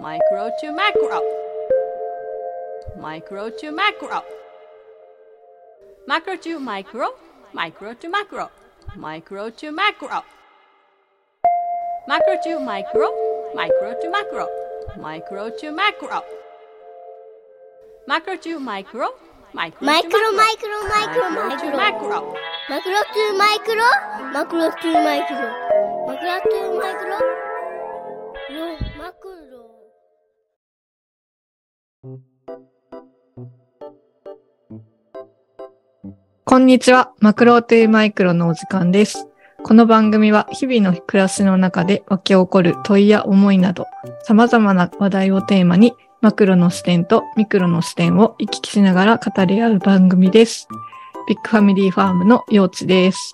Micro to macro. Micro to macro. Macro to micro. Micro to macro. Micro to macro. Macro to micro. Micro to macro. Micro to macro. Macro to micro. Micro, micro, micro, micro, micro, macro. Macro to micro, macro to micro, macro to micro. こんにちは。マクロトゥーマイクロのお時間です。この番組は日々の暮らしの中で湧き起こる問いや思いなど、様々な話題をテーマに、マクロの視点とミクロの視点を行き来しながら語り合う番組です。ビッグファミリーファームの幼稚です。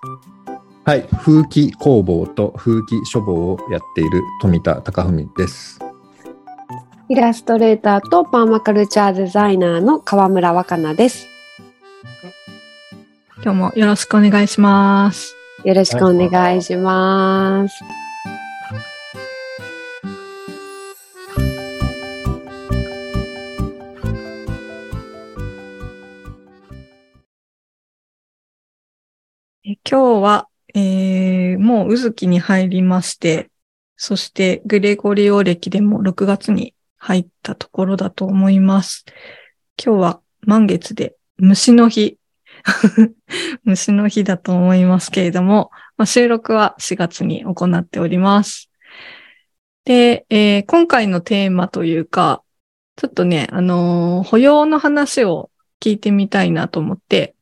はい。風紀工房と風紀書房をやっている富田貴文です。イラストレーターとパーマカルチャーデザイナーの川村若菜です。今日もよろしくお願いします。よろしくお願いします。え今日は、えー、もう宇月に入りまして、そしてグレゴリオ歴でも6月に入ったところだと思います。今日は満月で虫の日。虫の日だと思いますけれども、まあ、収録は4月に行っております。で、えー今回のテーマというか、ちょっとね、あのー保養の話を聞いてみたいなと思って、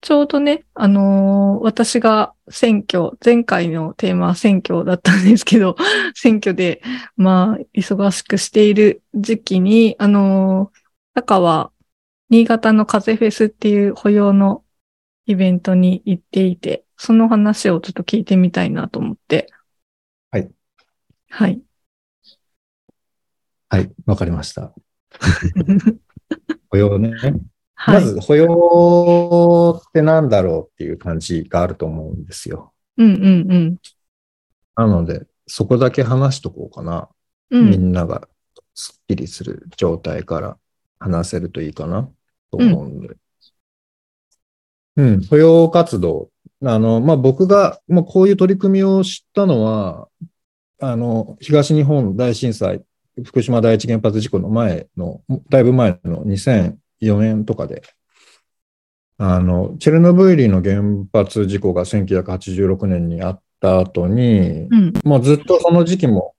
ちょうどね、あのー私が選挙、前回のテーマは選挙だったんですけど、選挙で、まあ、忙しくしている時期に、あのー中は、新潟の風フェスっていう保養のイベントに行っていて、その話をちょっと聞いてみたいなと思って。はい。はい。はい。わかりました。保養ね。はい。まず、保養ってなんだろうっていう感じがあると思うんですよ。うんうんうん。なので、そこだけ話しとこうかな。みうん。んながスッキリする状態から話せるといいかなと思うんで。うん、保養活動。あの、まあ、僕が、もうこういう取り組みを知ったのは、あの、東日本大震災、福島第一原発事故の前の、だいぶ前の2004年とかで、あの、チェルノブイリの原発事故が1986年にあった後に、うん。もうずっとその時期も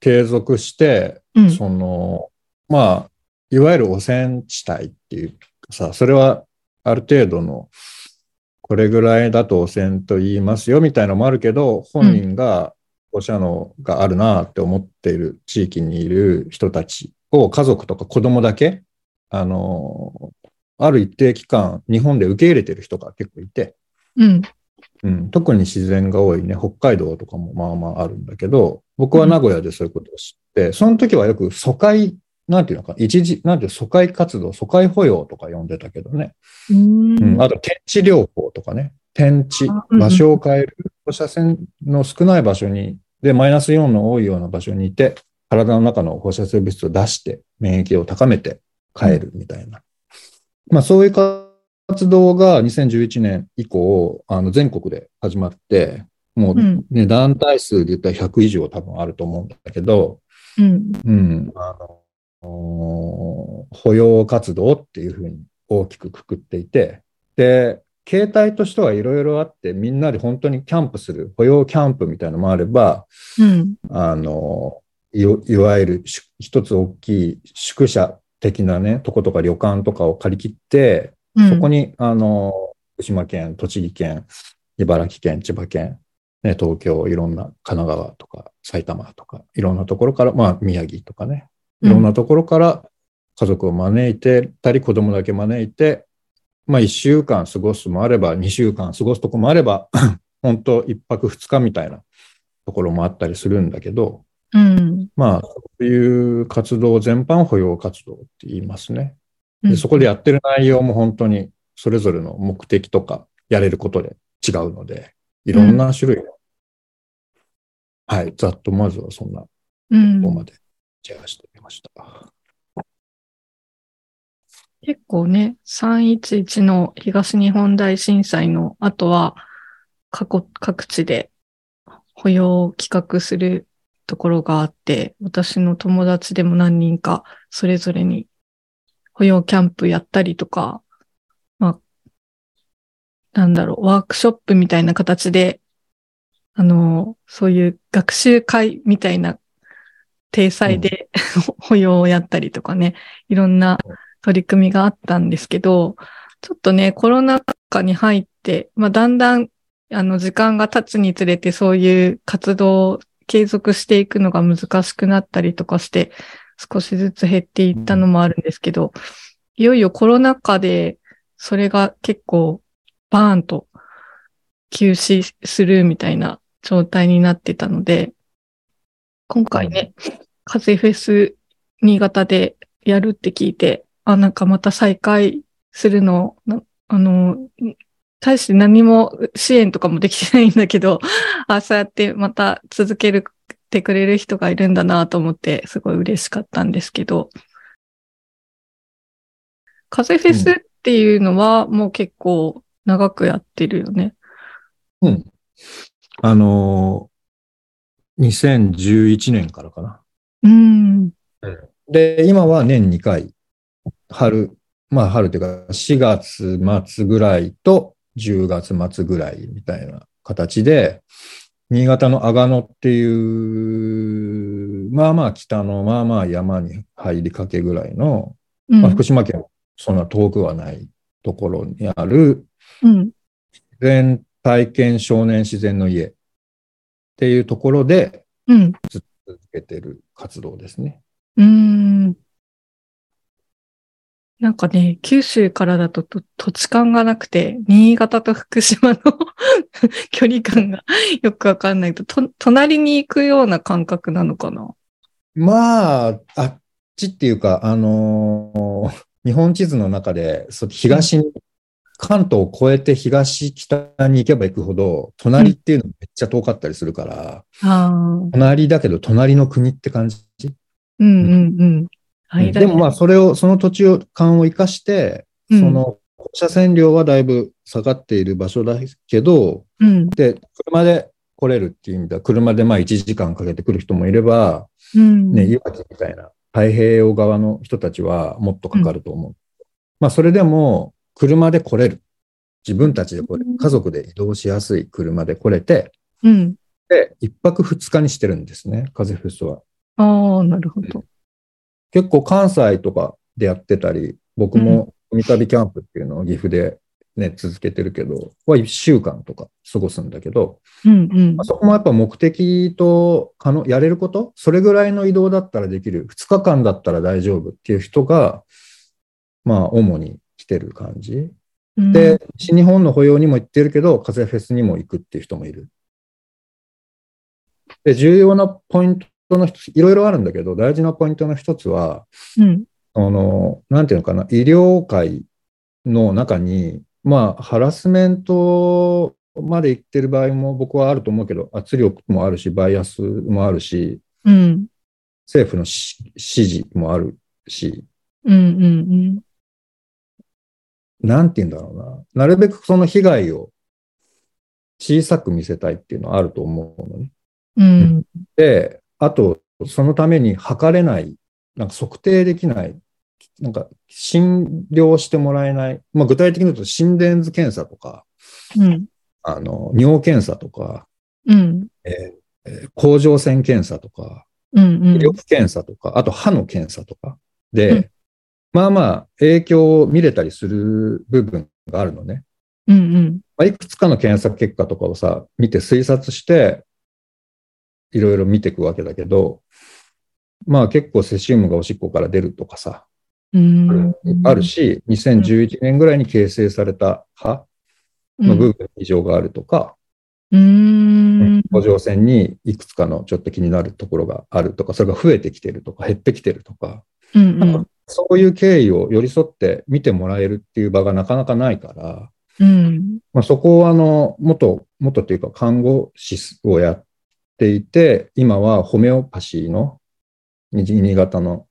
継続して、うん。その、まあ、いわゆる汚染地帯っていうかさ、それはある程度の、これぐらいだと汚染と言いますよみたいなのもあるけど、本人が放射能があるなって思っている地域にいる人たちを家族とか子供だけ、あの、ある一定期間日本で受け入れてる人が結構いて、うん。うん、特に自然が多いね、北海道とかもまあまああるんだけど、僕は名古屋でそういうことを知って、その時はよく疎開、なんていうのか、一時、なんていう疎開活動、疎開保養とか呼んでたけどね。うんうん、あと、天地療法とかね。天地場所を変える。放射線の少ない場所に、で、マイナスイオンの多いような場所にいて、体の中の放射性物質を出して、免疫を高めて変えるみたいな。まあ、そういう活動が2011年以降、あの、全国で始まって、もううんね、団体数で言ったら100以上多分あると思うんだけど、うん。うん、あの、お保養活動っていうふうに大きくくくっていて、で、形態としてはいろいろあって、みんなで本当にキャンプする、保養キャンプみたいなのもあれば、うん。あの、いいわゆるし一つ大きい宿舎的なね、とことか旅館とかを借り切って、うん。そこに、あの、福島県、栃木県、茨城県、千葉県、ね、東京、いろんな神奈川とか埼玉とか、いろんなところから、まあ宮城とかね、いろんなところから家族を招いてたり、子供だけ招いて、まあ一週間過ごすもあれば、二週間過ごすとこもあれば、本当一泊二日みたいなところもあったりするんだけど、うん。まあそういう活動全般を保養活動って言いますね。うんでそこでやってる内容も本当にそれぞれの目的とかやれることで違うので、いろんな種類の、はい、ざっとまずはそんなうんとこまでシェアしてみました。結構ね、311の東日本大震災の後は、過去各地で保養を企画するところがあって、私の友達でも何人かそれぞれに保養キャンプやったりとか、まあ、なんだろう、ワークショップみたいな形で、あの、そういう学習会みたいな体裁で、保養をやったりとかね、いろんな取り組みがあったんですけど、ちょっとね、コロナ禍に入って、まあ、だんだん、あの、時間が経つにつれてそういう活動を継続していくのが難しくなったりとかして、少しずつ減っていったのもあるんですけど、いよいよコロナ禍で、それが結構、バーンと休止するみたいな状態になってたので、今回ね、風フェス新潟でやるって聞いて、あ、なんかまた再開するの、なあの、大して何も支援とかもできてないんだけど、あ、そうやってまた続けるてくれる人がいるんだなと思って、すごい嬉しかったんですけど、風フェスっていうのはもう結構長くやってるよね。うん。あのー、2011年からかな。うん。で、今は年2回、春、まあ春というか4月末ぐらいと10月末ぐらいみたいな形で、新潟の阿賀野っていう、まあまあ北のまあまあ山に入りかけぐらいの、うんまあ、福島県そんな遠くはないところにあるうん。自然体験少年自然の家っていうところでうん。続けてる活動ですね。うーん。なんかね、九州からだとと土地勘がなくて、新潟と福島の 距離感が よくわかんないとと、隣に行くような感覚なのかな？まあ、あっちっていうか、あのー日本地図の中で、そう東に、関東を越えて東、北に行けば行くほど、隣っていうのめっちゃ遠かったりするから、ああ。隣だけど隣の国って感じ。うんうんうん。間でもまあ、それを、その土地を、間を生かして、うんその、放射線量はだいぶ下がっている場所だけど、うん。で、車で来れるっていう意味では、車でまあ1時間かけて来る人もいれば、うん。ね、いわきみたいな太平洋側の人たちはもっとかかると思う。まあ、それでも、車で来れる。自分たちで来れる。家族で移動しやすい車で来れて、うん。で、一泊二日にしてるんですね、風フェスは。ああ、なるほど。結構関西とかでやってたり、僕も海旅キャンプっていうのを岐阜でね、続けてるけど、は一週間とか過ごすんだけど、うんうんまあ、。そこもやっぱ目的と可能、やれること、それぐらいの移動だったらできる、2日間だったら大丈夫っていう人が、まあ、主に来てる感じ。うんで、西日本の保養にも行ってるけど、風フェスにも行くっていう人もいる。で、重要なポイントの一つ、いろいろあるんだけど、大事なポイントの一つは、うん。あの、なんていうのかな、医療界の中に、まあ、ハラスメントまで行ってる場合も僕はあると思うけど、圧力もあるし、バイアスもあるし、うん。政府のし指示もあるし、うんうんなんて言うんだろうな。なるべくその被害を小さく見せたいっていうのはあると思うのね。うん。うん。で、あと、そのために測れない、なんか測定できない、なんか診療してもらえない、まあ具体的に言うと心電図検査とか、うん。あの、尿検査とか、うん。えー甲状腺検査とか、うん。うん。医療検査とか、あと歯の検査とかで、うんまあまあ影響を見れたりする部分があるのね。うん。うん。まあ、いくつかの検査結果とかをさ、見て推察して、いろいろ見ていくわけだけど、まあ結構セシウムがおしっこから出るとかさ、うん。あるし、2011年ぐらいに形成された歯の部分に異常があるとか、うん。甲状腺にいくつかのちょっと気になるところがあるとか、それが増えてきてるとか、減ってきてるとか、うん。なんかそういう経緯を寄り添って見てもらえるっていう場がなかなかないから、うん。まあ、そこをあの、元、元っていうか看護師をやっていて、今はホメオパシーの新潟の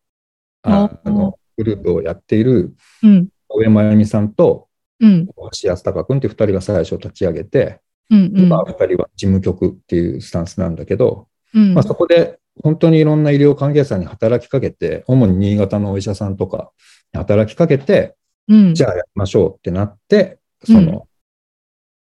あおのグループをやっているうん。上間由美さんとうん。橋安隆君っていう二人が最初立ち上げて、うん。うん。今二人は事務局っていうスタンスなんだけど、うん。まあ、そこで本当にいろんな医療関係者に働きかけて、主に新潟のお医者さんとかに働きかけて、うん。じゃあやりましょうってなって、その、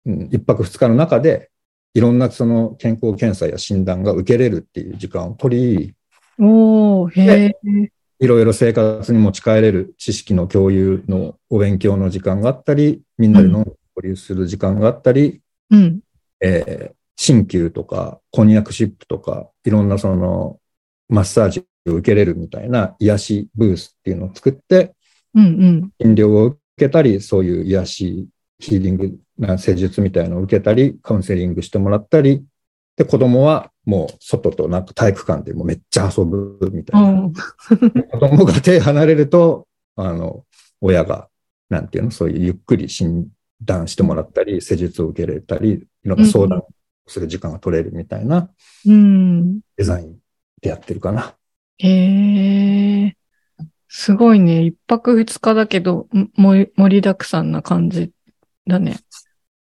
うん、一泊二日の中で、いろんなその健康検査や診断が受けれるっていう時間を取り、おー、へえ。いろいろ生活に持ち帰れる知識の共有のお勉強の時間があったり、みんなで飲んで交流する時間があったり、うん。えー、鍼灸とか、こんにゃくシップとか、いろんなその、マッサージを受けれるみたいな癒しブースっていうのを作って、うん。うん。診療を受けたり、そういう癒し、ヒーリングな施術みたいのを受けたり、カウンセリングしてもらったり、で、子供はもう外となんか体育館でもうめっちゃ遊ぶみたいな。子供が手離れると、あの、親が、なんていうの、そういうゆっくり診断してもらったり、施術を受けれたり、いろんな相談する時間が取れるみたいなうん。デザインでやってるかな。へえ。すごいね。一泊二日だけど、ん盛り盛りだくさんな感じだね。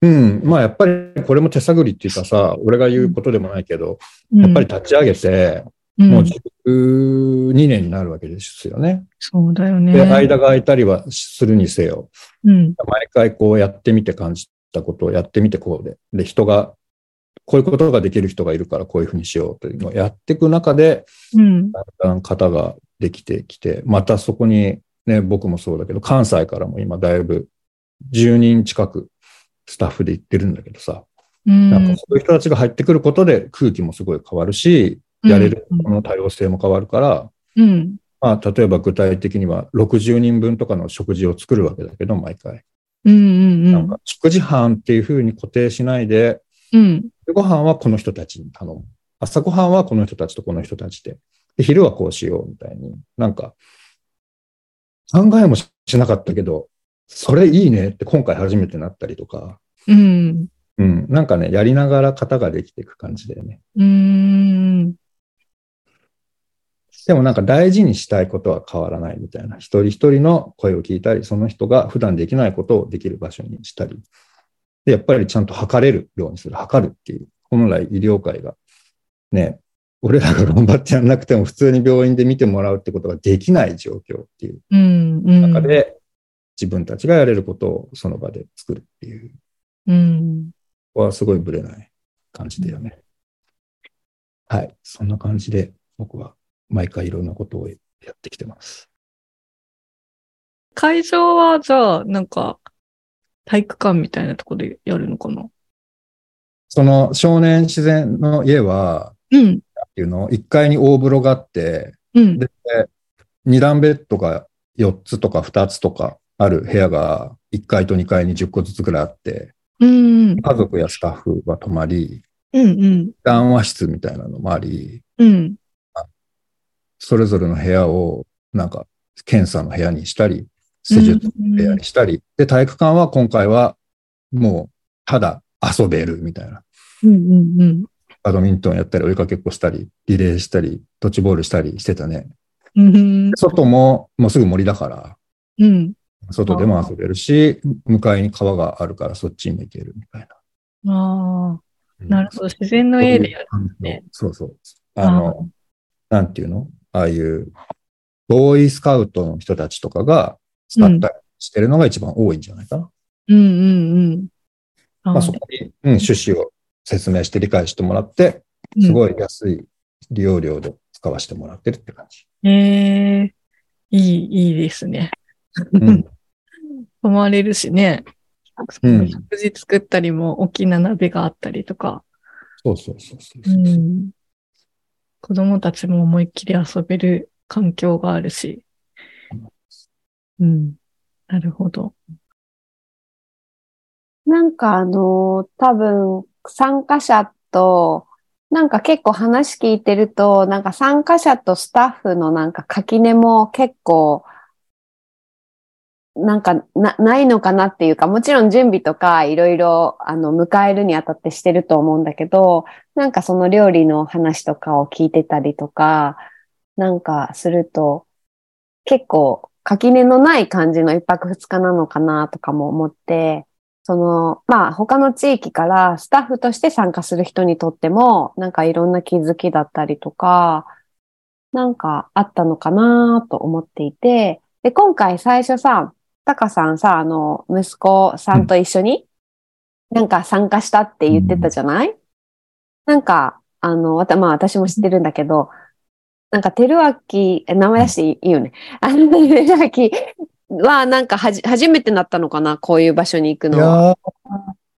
うん。まあやっぱりこれも手探りっていうかさ、俺が言うことでもないけど、うんやっぱり立ち上げて、うんもう12年になるわけですよね。そうだよね。で、間が空いたりはするにせよ。うん。毎回こうやってみて感じたことをやってみてこうで。で、人が、こういうことができる人がいるからこういうふうにしようというのをやっていく中で、うん。だんだん型ができてきて、またそこにね、僕もそうだけど、関西からも今だいぶ10人近くスタッフで行ってるんだけどさ、うん。なんかそういう人たちが入ってくることで空気もすごい変わるし、やれるこの多様性も変わるから、うん。まあ、例えば具体的には60人分とかの食事を作るわけだけど、毎回。うん。うん。なんか食事班っていうふうに固定しないで、うん。でご飯はこの人たちに頼む。朝ご飯はこの人たちとこの人たちで。で昼はこうしようみたいに。なんか、考えもしなかったけど、それいいねって今回初めてなったりとか、うん。うん、なんかね、やりながら型ができていく感じだよね。うん。でもなんか大事にしたいことは変わらないみたいな。一人一人の声を聞いたり、その人が普段できないことをできる場所にしたり。で、やっぱりちゃんと測れるようにする。測るっていう。本来医療界がね、俺らが頑張ってやんなくても普通に病院で見てもらうってことができない状況っていう。中で、自分たちがやれることをその場で作るっていう。うん。はすごいブレない感じだよね。はい。そんな感じで僕は毎回いろんなことをやってきてます。会場は、じゃあ、なんか、体育館みたいなとこでやるのかな？その少年自然の家は、うん。っていうの、1階に大風呂があって、うん。で、2段ベッドが4つとか2つとかある部屋が1階と2階に10個ずつぐらいあって、うん。家族やスタッフは泊まり、うん。うん。談話室みたいなのもあり、うん。それぞれの部屋をなんか検査の部屋にしたり、施術の部屋にしたり、で、体育館は今回はもうただ遊べるみたいな。うん。うん。うん。バドミントンやったり、追いかけっこしたり、リレーしたり、ドッジボールしたりしてたね。うん。外ももうすぐ森だから、うん。外でも遊べるし、向かいに川があるからそっちにも行けるみたいな。ああ、なるほど。自然の家でやる。ねそうそう。あの、なんていうの？ああいう、ボーイスカウトの人たちとかが使ったりしてるのが一番多いんじゃないかな。うんうんうん。あまあそこに、うん、趣旨を説明して理解してもらって、すい。ごい安い利用料で使わせてもらってるって感じ。ええいい、いいですね。うん。泊まれるしね。うん食事作ったりも大きな鍋があったりとか。そうそうそうそうう。ん。子供たちも思いっきり遊べる環境があるし。うん。なるほど。なんかあの、多分参加者と、なんか結構話聞いてると、なんか参加者とスタッフのなんか垣根も結構、なんかな、ないのかなっていうか、もちろん準備とかいろいろ、あの、迎えるにあたってしてると思うんだけど、なんかその料理の話とかを聞いてたりとか、なんかすると、結構垣根のない感じの一泊二日なのかなとかも思って、その、まあ他の地域からスタッフとして参加する人にとっても、なんかいろんな気づきだったりとか、なんかあったのかなと思っていて、で、今回最初さ、タカさんさ、あの、息子さんと一緒に、なんか参加したって言ってたじゃない、なんか、あの、まあ私も知ってるんだけど、なんか、てるあき、え名前出していいよね。あの、てるあきは、なんかはじ、初めてなったのかな？こういう場所に行くいのは。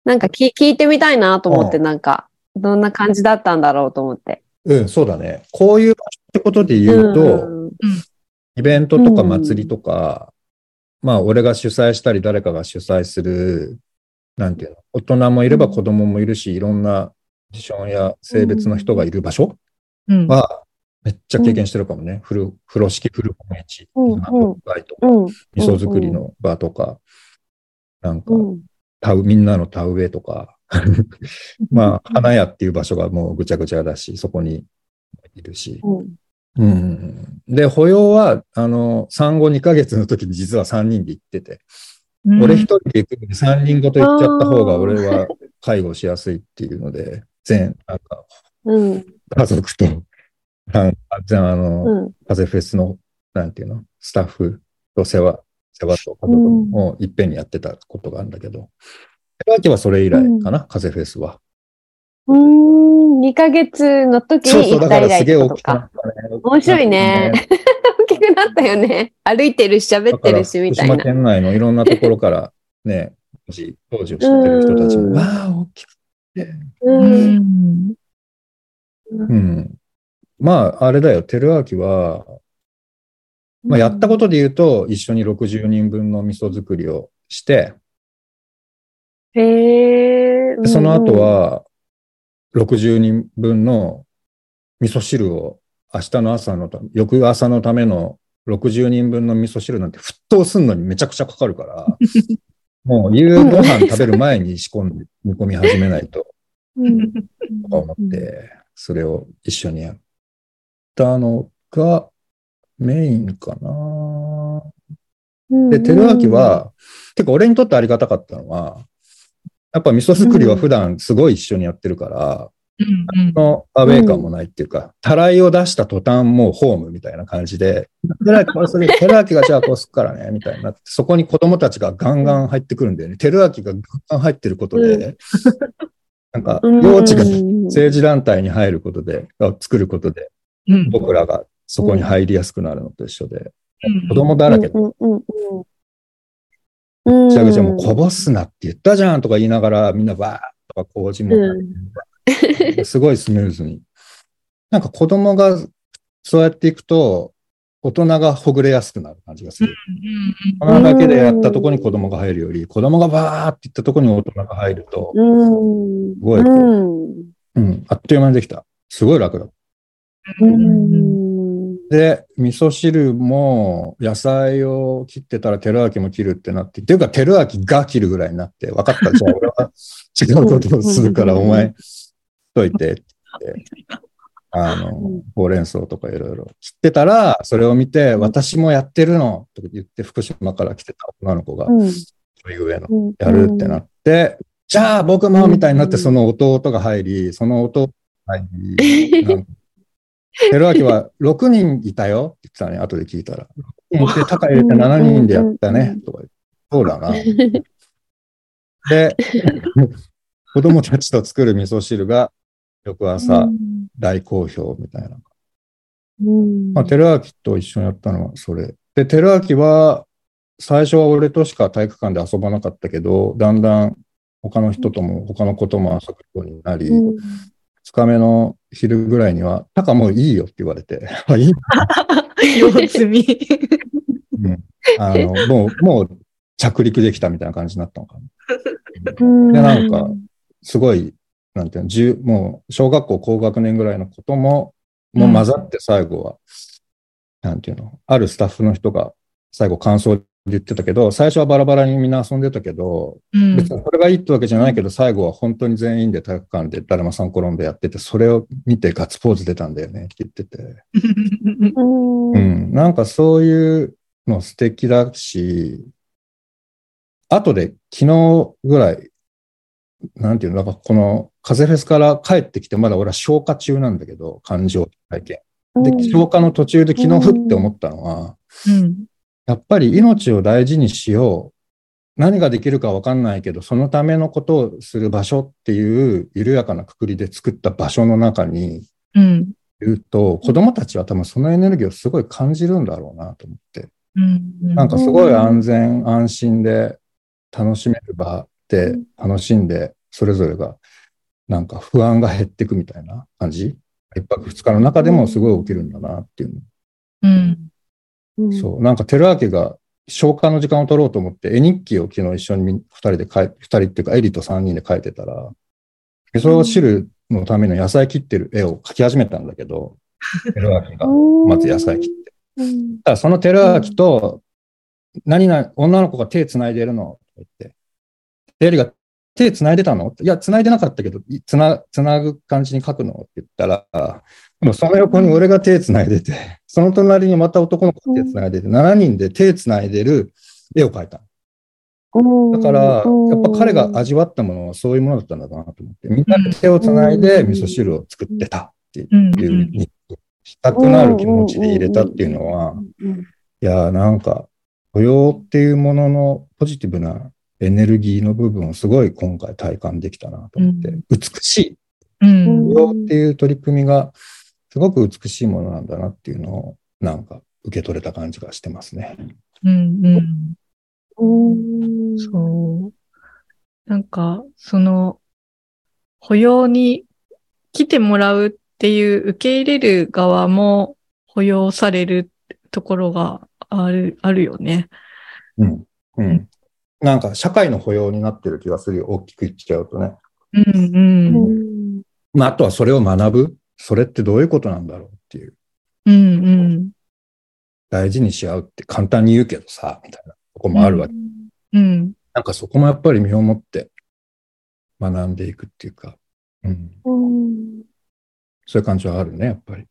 なんか聞聞いてみたいなと思って、なんか、どんな感じだったんだろうと思って。うん、そうだね。こういう場所ってことで言うと、うんイベントとか祭りとか、まあ、俺が主催したり、誰かが主催する、なんていうの、大人もいれば子供もいるし、いろんなポジションや性別の人がいる場所うん。は、めっちゃ経験してるかもね。風呂、風呂敷古本市、うん納豆会とか、うん。味噌作りの場とか、なんかう、ん。田植みんなの田植えとか、まあ、花屋っていう場所がもうぐちゃぐちゃだし、そこにいるし。で、保養は、あの、産後2ヶ月の時に実は3人で行ってて、うん。俺一人で行くのに3人ごと行っちゃった方が俺は介護しやすいっていうので、全、なんか、うん。家族と、なんか、じゃあ、あの、うん。風フェスの、なんていうの、スタッフと世話、世話と家族もいっぺんにやってたことがあるんだけど、寺脇はそれ以来かな、風フェスは。うーん。2ヶ月の時そうそう、に行った以だからすげえ来ってことか大きくなっ。たね。面白いね。大きくなったよね。歩いてるし、喋ってるし、みたいな福島。県内のいろんなところからね、当時、当時を知ってる人たちうんも、わあ、大きくて。う。うんん。うん。まあ、あれだよ、テルアーキは、まあ、やったことで言うと、一緒に60人分の味噌作りをして、へえ。でその後は、60人分の味噌汁を明日の朝のため、翌朝のための60人分の味噌汁なんて沸騰すんのにめちゃくちゃかかるから、もう夕ご飯食べる前に仕込んで煮込み始めないと、うん。とか思って、それを一緒にやったのがメインかな。うん。で、テルアキは、てか俺にとってありがたかったのは、やっぱ味噌作りは普段すごい一緒にやってるから、うん。のアウェイ感もないっていうか、たらいを出した途端もうホームみたいな感じで、テラキこうする、テラキがじゃあこうすっからね、みたいになって、そこに子供たちがガンガン入ってくるんだよね。テルアキがガンガン入ってることうで、なんか、うん幼稚が政治団体に入ることで、作ることで、うん。僕らがそこに入りやすくなるのと一緒で、うん子供だらけで、うんうんうんぐちゃぐちゃもうこぼすなって言ったじゃんとか言いながら、みんなバーッとか麹も、すごいスムーズに。なんか子供がそうやっていくと、大人がほぐれやすくなる感じがする。大人だけでやったとこに子供が入るより、子供がバーっていったとこに大人が入ると、うん。すごいこううん。うん、あっという間にできた。すごい楽だ。うん。で、味噌汁も野菜を切ってたらテルアキも切るってなって、っていうかテルアキが切るぐらいになって、分かった。じゃあ俺は。違うことをするからうん。お前、しといて。って言って。あの、ほうれん草とかいろいろ切ってたら、それを見て、私もやってるのとか言って、福島から来てた女の子が、うん。ちょい上の、うん。やるってなって、じゃあ僕もみたいになって、その弟が入り、その弟が入り、なんかテルアキは6人いたよって言ってたね、後で聞いたら。6人いて、高入れて7人でやったね、とか言って。そうだな。で、子供たちと作る味噌汁が、翌朝、大好評みたいな。うん。まあ、テルアキと一緒にやったのはそれ。で、テルアキは、最初は俺としか体育館で遊ばなかったけど、だんだん他の人とも他の子とも遊ぶようになり、うん2日目の昼ぐらいには、タカもういいよって言われて、あいい 様子見。うんあの、もう、もう着陸できたみたいな感じになったのかな。うんで、なんか、すごい、なんていうの、十もう、小学校高学年ぐらいのことも、もう混ざって最後は、なんていうの、あるスタッフの人が最後感想言ってたけど、最初はバラバラにみんな遊んでたけど、うん。別にそれがいいってわけじゃないけど、最後は本当に全員で体育館でだるまさん転んでやってて、それを見てガッツポーズ出たんだよねって言ってて。うんうん。なんかそういうの素敵だし、後で昨日ぐらい、なんていうの、なんかこの風フェスから帰ってきて、まだ俺は消化中なんだけど、感情体験。で、消化の途中で昨日ふって思ったのは、うん。やっぱり命を大事にしよう。何ができるかわかんないけど、そのためのことをする場所っていう緩やかなくくりで作った場所の中にうん。いると、子供たちは多分そのエネルギーをすごい感じるんだろうなと思って。うん。なんかすごい安全安心で楽しめる場で楽しんで、それぞれがなんか不安が減っていくみたいな感じ。一泊二日の中でもすごい起きるんだなっていうの。うん。そう。なんか、テルアケが消化の時間を取ろうと思って、絵日記を昨日一緒にみ二人で書い、二人っていうか、エリと三人で書いてたら、味噌汁のための野菜切ってる絵を描き始めたんだけど、テルアケが、まず野菜切って。だそのテルアキと、何々、女の子が手繋いでるのって言って、でエリが手繋いでたの？いや、繋いでなかったけど、いつな、繋ぐ感じに書くのって言ったら、でもその横に俺が手繋いでて、その隣にまた男の子が手繋いでて、7人で手繋いでる絵を描いた。だから、やっぱ彼が味わったものはそういうものだったんだなと思って、みんなで手を繋いで味噌汁を作ってたってうん。いう、にしたくなる気持ちで入れたっていうのは、いやーなんか、雇用っていうもののポジティブなエネルギーの部分をすごい今回体感できたなと思って、うん美しい。うん。っていう取り組みがすごく美しいものなんだなっていうのをなんか受け取れた感じがしてますね。うん。うん。うんそう。なんか、その、保養に来てもらうっていう受け入れる側も保養されるところがある、あるよね。うん。うん。なんか社会の保養になってる気がするよ。大きく言っちゃうとね。うんう。うんんまあ、あとはそれを学ぶ。それってどういうことなんだろうっていう。うんうん。大事にし合うって簡単に言うけどさ、みたいなとこもあるわけ。うん。なんかそこもやっぱり身をもって学んでいくっていうか、うん、うんそういう感じはあるね、やっぱり。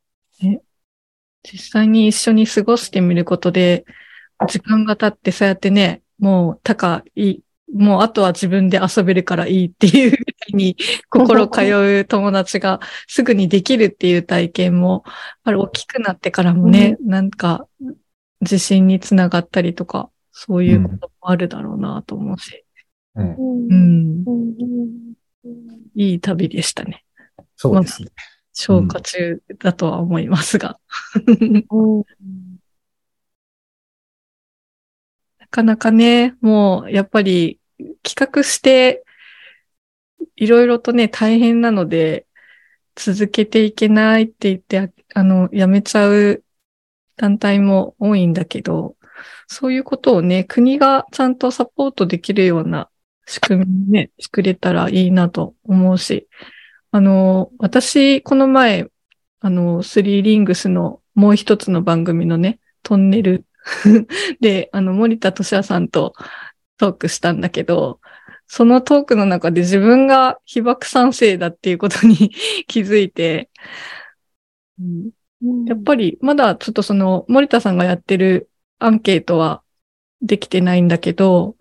実際に一緒に過ごしてみることで、時間が経ってそうやってね、もう高い、もうあとは自分で遊べるからいいっていうぐらいに 心通う友達がすぐにできるっていう体験も、あれ大きくなってからもね、なんか自信につながったりとか、そういうこともあるだろうなと思うし。うん、うん。うんいい旅でしたね。そうですね。消化中だとは思いますが。うんな かなかね、もうやっぱり企画して、いろいろとね、大変なので、続けていけないって言って、あの、やめちゃう団体も多いんだけど、そういうことをね、国がちゃんとサポートできるような仕組みね、作れたらいいなと思うし、あの、私、この前、あの、スリーリングスのもう一つの番組のね、トンネル で、あの、森田敏也さんとトークしたんだけど、そのトークの中で自分が被爆賛成だっていうことに 気づいて、うん。やっぱりまだちょっとその森田さんがやってるアンケートはできてないんだけど、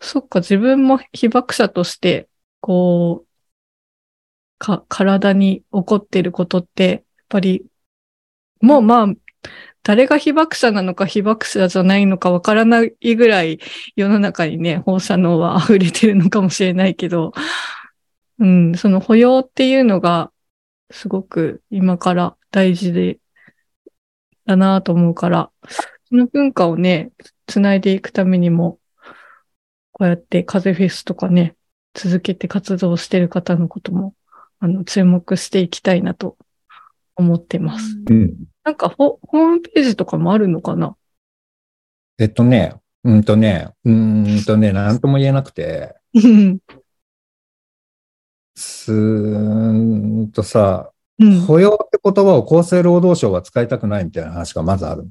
そっか自分も被爆者として、こう、か、体に起こってることって、やっぱり、もうまあ、誰が被爆者なのか被爆者じゃないのかわからないぐらい世の中にね、放射能は溢れてるのかもしれないけど、うん、その保養っていうのがすごく今から大事で、だなと思うから、その文化をね、つないでいくためにも、こうやって風フェスとかね、続けて活動してる方のことも、あの、注目していきたいなと思ってます。うん。なんかホ、ホームページとかもあるのかな？えっとね、うんとね、うーんとね、なんとも言えなくて、うん。すーんとさ、うん。雇用って言葉を厚生労働省は使いたくないみたいな話がまずあるの。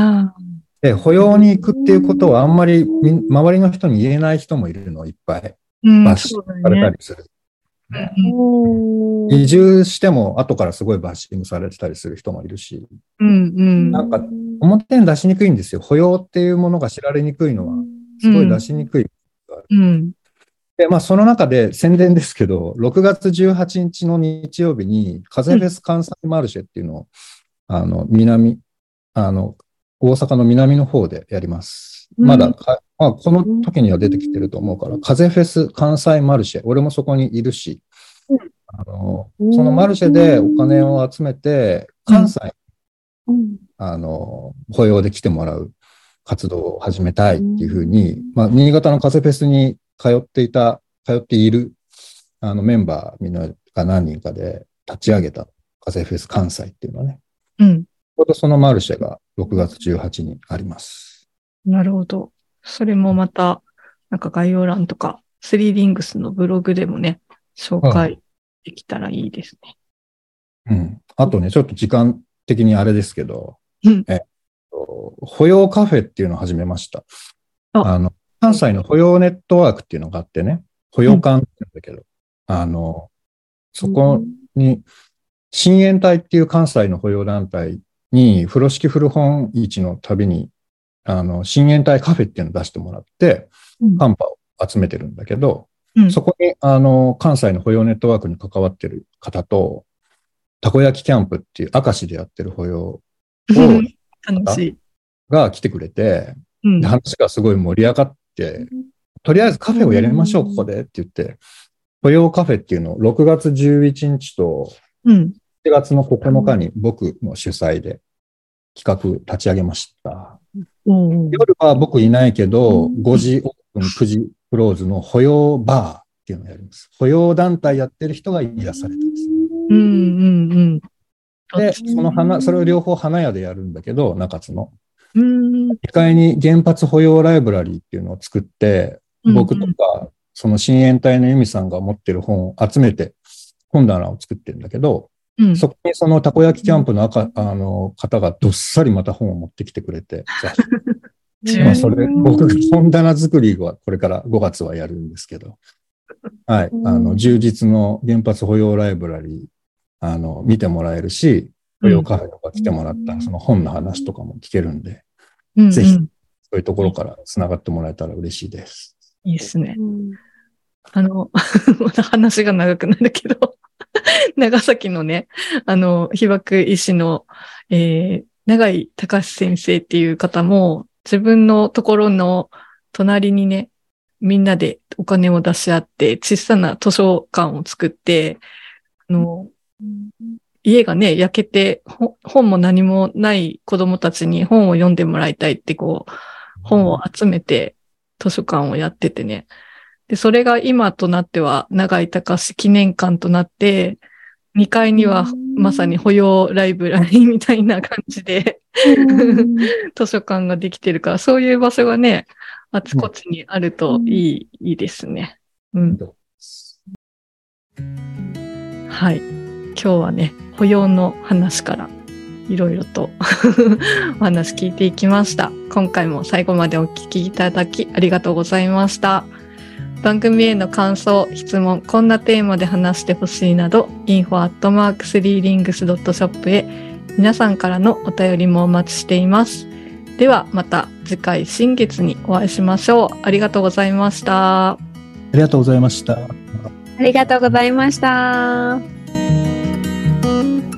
ああ。で、保養に行くっていうことをあんまりみ周りの人に言えない人もいるの、いっぱい。うんバッシングされたりする。うん移住しても後からすごいバッシングされてたりする人もいるし、うんうん。なんか表に出しにくいんですよ。保養っていうものが知られにくいのは、すごい出しにくい。うん。で、まあその中で宣伝ですけど、6月18日の日曜日に、風フェス関西マルシェっていうのを、あの、南、あの、大阪の南の方でやります。うんまだか、まあこの時には出てきてると思うから、風フェス関西マルシェ、俺もそこにいるし、うん。あの、そのマルシェでお金を集めて、関西、うん。あの、保養で来てもらう活動を始めたいっていうふうに、まあ、新潟の風フェスに通っていた、通っている、あの、メンバーみんなが何人かで立ち上げた風フェス関西っていうのはね、うん。ちょうどそのマルシェが6月18にあります。なるほど。それもまた、なんか概要欄とか、スリーリングスのブログでもね、紹介できたらいいですね。うん。あとね、ちょっと時間的にあれですけど、うんえっと、保養カフェっていうのを始めました。ああの、関西の保養ネットワークっていうのがあってね、保養館って言うんだけど、あの、そこに、新援隊っていう関西の保養団体に、風呂敷古本市の旅に、あの、新援隊カフェっていうのを出してもらって、うんカンパを集めてるんだけど、うんそこに、あの、関西の保養ネットワークに関わってる方と、たこ焼きキャンプっていう明石でやってる保養を楽しい。が来てくれて、うんで。話がすごい盛り上がって、とりあえずカフェをやりましょう、ここでって言って、保養カフェっていうのを6月11日とうん。7月の9日に僕の主催で企画立ち上げました。おー夜は僕いないけど、5時オープン、9時クローズの保養バーっていうのをやります。保養団体やってる人が癒されてます。うんうんうん。で、その花、それを両方花屋でやるんだけど、中津の。うん。2階に原発保養ライブラリーっていうのを作って、僕とか、その親衛隊の由美さんが持ってる本を集めて、本棚を作ってるんだけど、うん、そこにそのたこ焼きキャンプの赤、あの、方がどっさりまた本を持ってきてくれて、うんまあそれ、僕が本棚作りはこれから5月はやるんですけど、はい、あの、充実の原発保養ライブラリー、あの、見てもらえるし、保養カフェとか来てもらったら、その本の話とかも聞けるんで、うんうん。ぜひそういうところから繋がってもらえたら嬉しいです。いいですね。うんあの、また話が長くなるけど、長崎のね、あの、被爆医師の、えー、長井隆先生っていう方も、自分のところの隣にね、みんなでお金を出し合って、小さな図書館を作って、あの、家がね、焼けて、本も何もない子供たちに本を読んでもらいたいって、こう、本を集めて図書館をやっててね。で、それが今となっては、長井隆記念館となって、2階にはまさに保養ライブラリーみたいな感じで 図書館ができてるから、そういう場所がね、あちこちにあるといい、いいですね。うん。はい。今日はね、保養の話からいろいろと お話聞いていきました。今回も最後までお聞きいただきありがとうございました。番組への感想、質問、こんなテーマで話してほしいなど、info.3rings.shop へ皆さんからのお便りもお待ちしています。ではまた次回新月にお会いしましょう。ありがとうございました。ありがとうございました。ありがとうございました。「